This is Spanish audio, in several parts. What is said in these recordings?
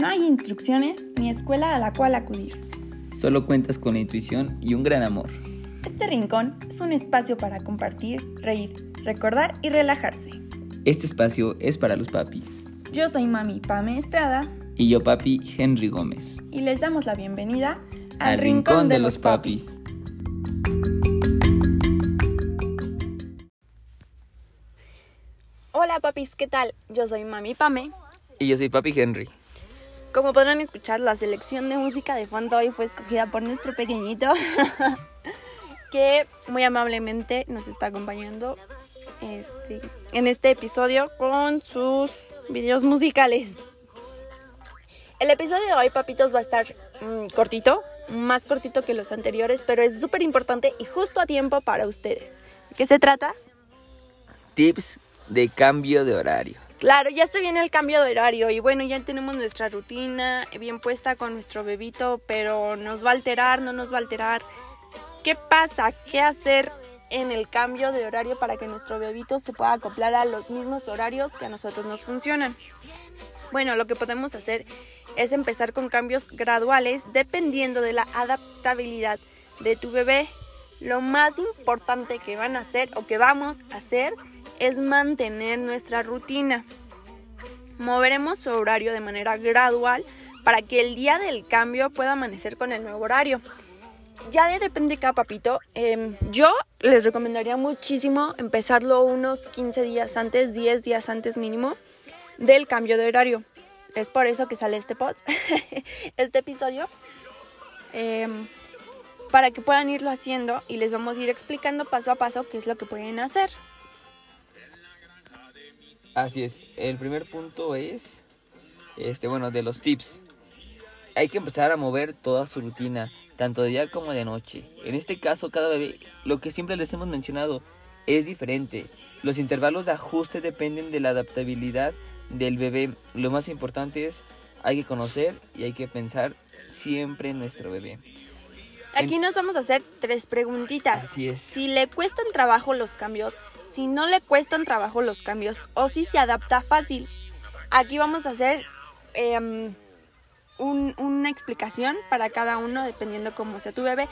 No hay instrucciones ni escuela a la cual acudir. Solo cuentas con la intuición y un gran amor. Este rincón es un espacio para compartir, reír, recordar y relajarse. Este espacio es para los papis. Yo soy mami Pame Estrada. Y yo papi Henry Gómez. Y les damos la bienvenida al, Rincón, de, los papis. Hola papis, ¿qué tal? Yo soy mami Pame. Y yo soy papi Henry. Como podrán escuchar, la selección de música de fondo hoy fue escogida por nuestro pequeñito, que muy amablemente nos está acompañando este, en este episodio con sus videos musicales. El episodio de hoy, papitos, va a estar mm, cortito, más cortito que los anteriores, pero es súper importante y justo a tiempo para ustedes. ¿De qué se trata? Tips de cambio de horario. Claro, ya se viene el cambio de horario y bueno, ya tenemos nuestra rutina bien puesta con nuestro bebito, pero nos va a alterar, no nos va a alterar. ¿Qué pasa? ¿Qué hacer en el cambio de horario para que nuestro bebito se pueda acoplar a los mismos horarios que a nosotros nos funcionan? Bueno, lo que podemos hacer es empezar con cambios graduales dependiendo de la adaptabilidad de tu bebé. Lo más importante que van a hacer o que vamos a hacer es mantener nuestra rutina. Moveremos su horario de manera gradual para que el día del cambio pueda amanecer con el nuevo horario. Ya depende de cada papito. Em, yo les recomendaría muchísimo empezarlo unos 15 días antes, 10 días antes mínimo del cambio de horario. Es por eso que sale este pod, este episodio. Em, para que puedan irlo haciendo y les vamos a ir explicando paso a paso qué es lo que pueden hacer. Así es, el primer punto es, este, bueno, de los tips. Hay que empezar a mover toda su rutina, tanto de día como de noche. En este caso, cada bebé, lo que siempre les hemos mencionado, es diferente. Los intervalos de ajuste dependen de la adaptabilidad del bebé. Lo más importante es, hay que conocer y hay que pensar siempre en nuestro bebé. Aquí nos vamos a hacer tres preguntitas. Así es. Si le cuestan trabajo los cambios, si no le cuestan trabajo los cambios o si se adapta fácil. Aquí vamos a hacer em, una explicación para cada uno dependiendo cómo sea tu bebé.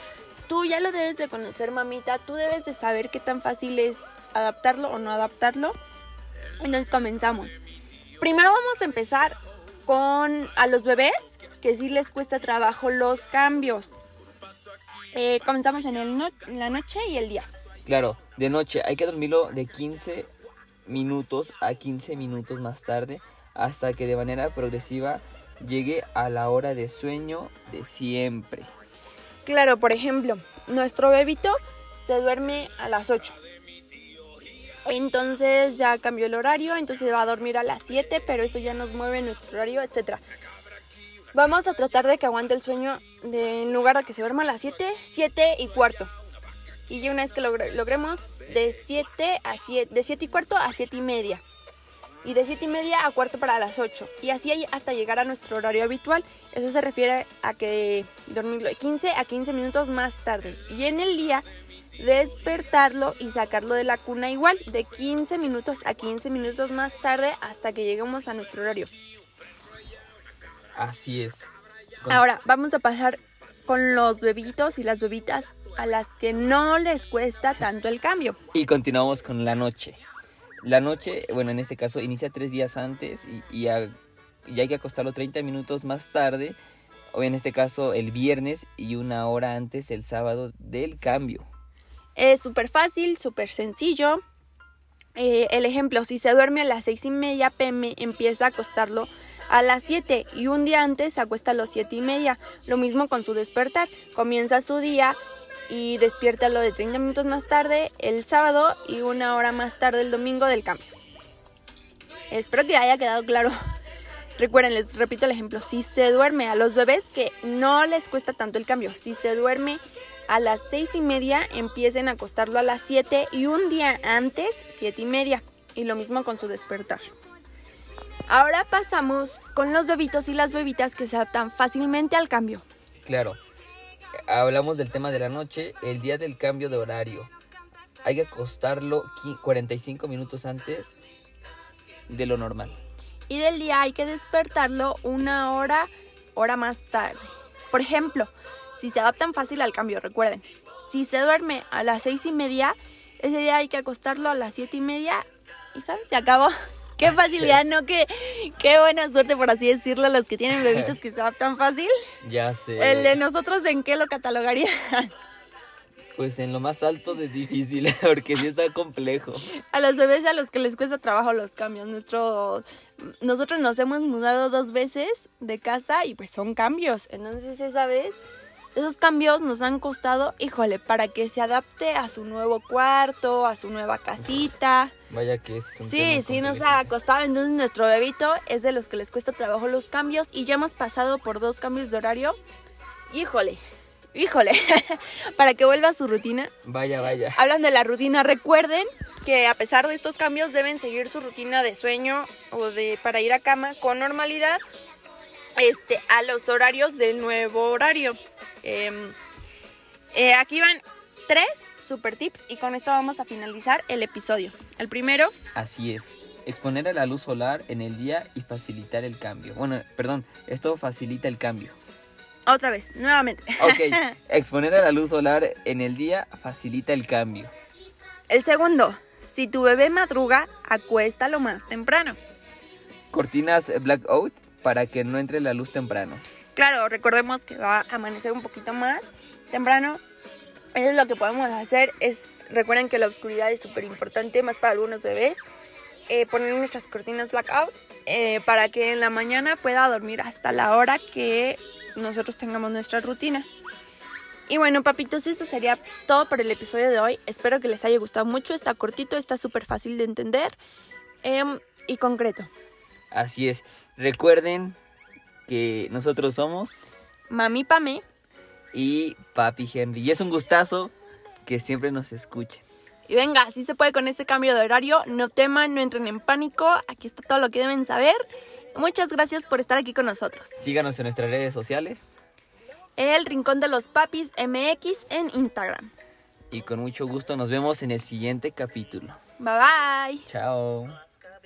Tú ya lo debes de conocer, mamita. Tú debes de saber qué tan fácil es adaptarlo o no adaptarlo. Entonces comenzamos. Primero vamos a empezar con a los bebés que sí les cuesta trabajo los cambios. Eh, comenzamos en, el en la noche y el día. Claro, de noche hay que dormirlo de 15 minutos a 15 minutos más tarde hasta que de manera progresiva llegue a la hora de sueño de siempre. Claro, por ejemplo, nuestro bebito se duerme a las 8. Entonces ya cambió el horario, entonces va a dormir a las 7, pero eso ya nos mueve nuestro horario, etc. Vamos a tratar de que aguante el sueño de, en lugar de que se duerma a las 7, 7 y cuarto. Y ya una vez que logremos de 7 a 7, de 7 y cuarto a 7 y media. Y de 7 y media a cuarto para las 8. Y así hasta llegar a nuestro horario habitual. Eso se refiere a que dormirlo de 15 a 15 minutos más tarde. Y en el día despertarlo y sacarlo de la cuna igual de 15 minutos a 15 minutos más tarde hasta que lleguemos a nuestro horario. Así es. Ahora vamos a pasar con los bebitos y las bebitas a las que no les cuesta tanto el cambio. Y continuamos con la noche. La noche, bueno, en este caso inicia tres días antes y, hay que acostarlo 30 minutos más tarde, o en este caso el viernes y una hora antes el sábado del cambio. Es súper fácil, súper sencillo. Eh, el ejemplo, si se duerme a las seis y media pm, empieza a acostarlo a las 7 y un día antes se acuesta a las siete y media. Lo mismo con su despertar. Comienza su día y despiértalo de 30 minutos más tarde el sábado y una hora más tarde el domingo del cambio. Espero que haya quedado claro. Recuerden, les repito el ejemplo, si se duerme a los bebés que no les cuesta tanto el cambio, si se duerme a las seis y media, empiecen a acostarlo a las 7 y un día antes, siete y media. Y lo mismo con su despertar. Ahora pasamos con los bebitos y las bebitas que se adaptan fácilmente al cambio. Claro, hablamos del tema de la noche, el día del cambio de horario. Hay que acostarlo 45 minutos antes de lo normal. y del día hay que despertarlo una hora, hora más tarde. Por ejemplo, si se adaptan fácil al cambio, recuerden, si se duerme a las seis y media, ese día hay que acostarlo a las siete y media y. Se acabó. Qué facilidad, ¿no? Qué, qué buena suerte, por así decirlo, los que tienen bebitos que se adaptan fácil. Ya sé. El de nosotros, ¿en qué lo catalogaría? Pues en lo más alto de difícil, porque sí está complejo. A los bebés a los que les cuesta trabajo los cambios. Nuestro, nosotros nos hemos mudado dos veces de casa y pues son cambios. Entonces esa vez, esos cambios nos han costado, híjole, para que se adapte a su nuevo cuarto, a su nueva casita. Vaya que es. un Sí, sí nos ha costado. Entonces nuestro bebito es de los que les cuesta trabajo los cambios y ya hemos pasado por dos cambios de horario. Híjole, híjole, para que vuelva a su rutina. Vaya, vaya. Hablan de la rutina, recuerden que a pesar de estos cambios deben seguir su rutina de sueño o de para ir a cama con normalidad este, a los horarios del nuevo horario. Em, eh, aquí van tres super tips y con esto vamos a finalizar el episodio. El primero, Así es. Exponer a la luz solar en el día y facilitar el cambio. Bueno, perdón, esto facilita el cambio. otra vez, nuevamente. Ok, exponer a la luz solar en el día facilita el cambio. El segundo, si tu bebé madruga, acuéstalo más temprano. Cortinas blackout para que no entre la luz temprano. Claro, recordemos que va a amanecer un poquito más temprano. Eso es lo que podemos hacer. Es, recuerden que la oscuridad es súper importante, más para algunos bebés. Eh, poner nuestras cortinas blackout eh, para que en la mañana pueda dormir hasta la hora que nosotros tengamos nuestra rutina. Y bueno, papitos, eso sería todo por el episodio de hoy. Espero que les haya gustado mucho. Está cortito, está súper fácil de entender em, y concreto. Así es. Recuerden que nosotros somos Mami Pame. y Papi Henry. Y es un gustazo que siempre nos escuchen. Y venga, así se puede con este cambio de horario. No teman, no entren en pánico. Aquí está todo lo que deben saber. Muchas gracias por estar aquí con nosotros. Síganos en nuestras redes sociales El Rincón de los Papis MX en Instagram. y con mucho gusto nos vemos en el siguiente capítulo. Bye bye. Chao.